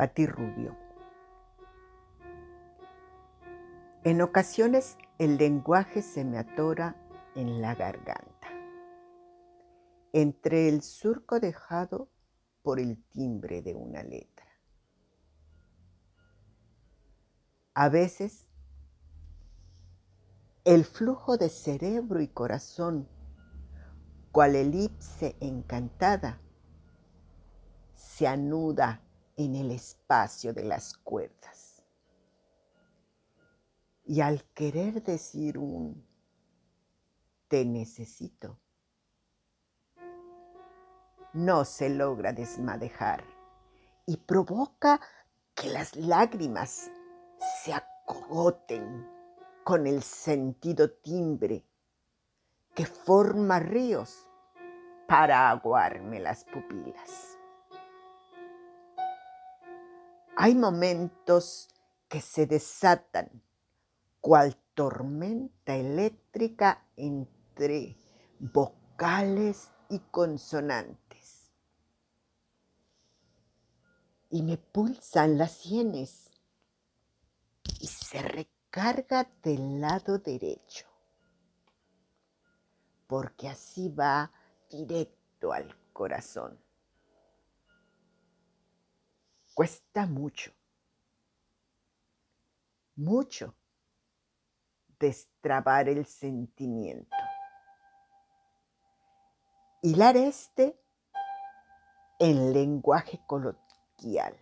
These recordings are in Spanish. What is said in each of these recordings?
Pati Rubio. En ocasiones el lenguaje se me atora en la garganta, entre el surco dejado por el timbre de una letra. A veces el flujo de cerebro y corazón, cual elipse encantada, se anuda en el espacio de las cuerdas. Y al querer decir un te necesito, no se logra desmadejar y provoca que las lágrimas se acogoten con el sentido timbre que forma ríos para aguarme las pupilas. Hay momentos que se desatan cual tormenta eléctrica entre vocales y consonantes. Y me pulsan las sienes y se recarga del lado derecho, porque así va directo al corazón cuesta mucho, mucho destrabar el sentimiento. Hilar este en lenguaje coloquial,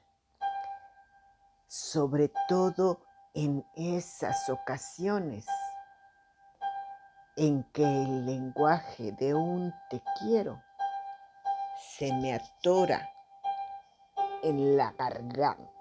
sobre todo en esas ocasiones en que el lenguaje de un te quiero se me atora en la garganta.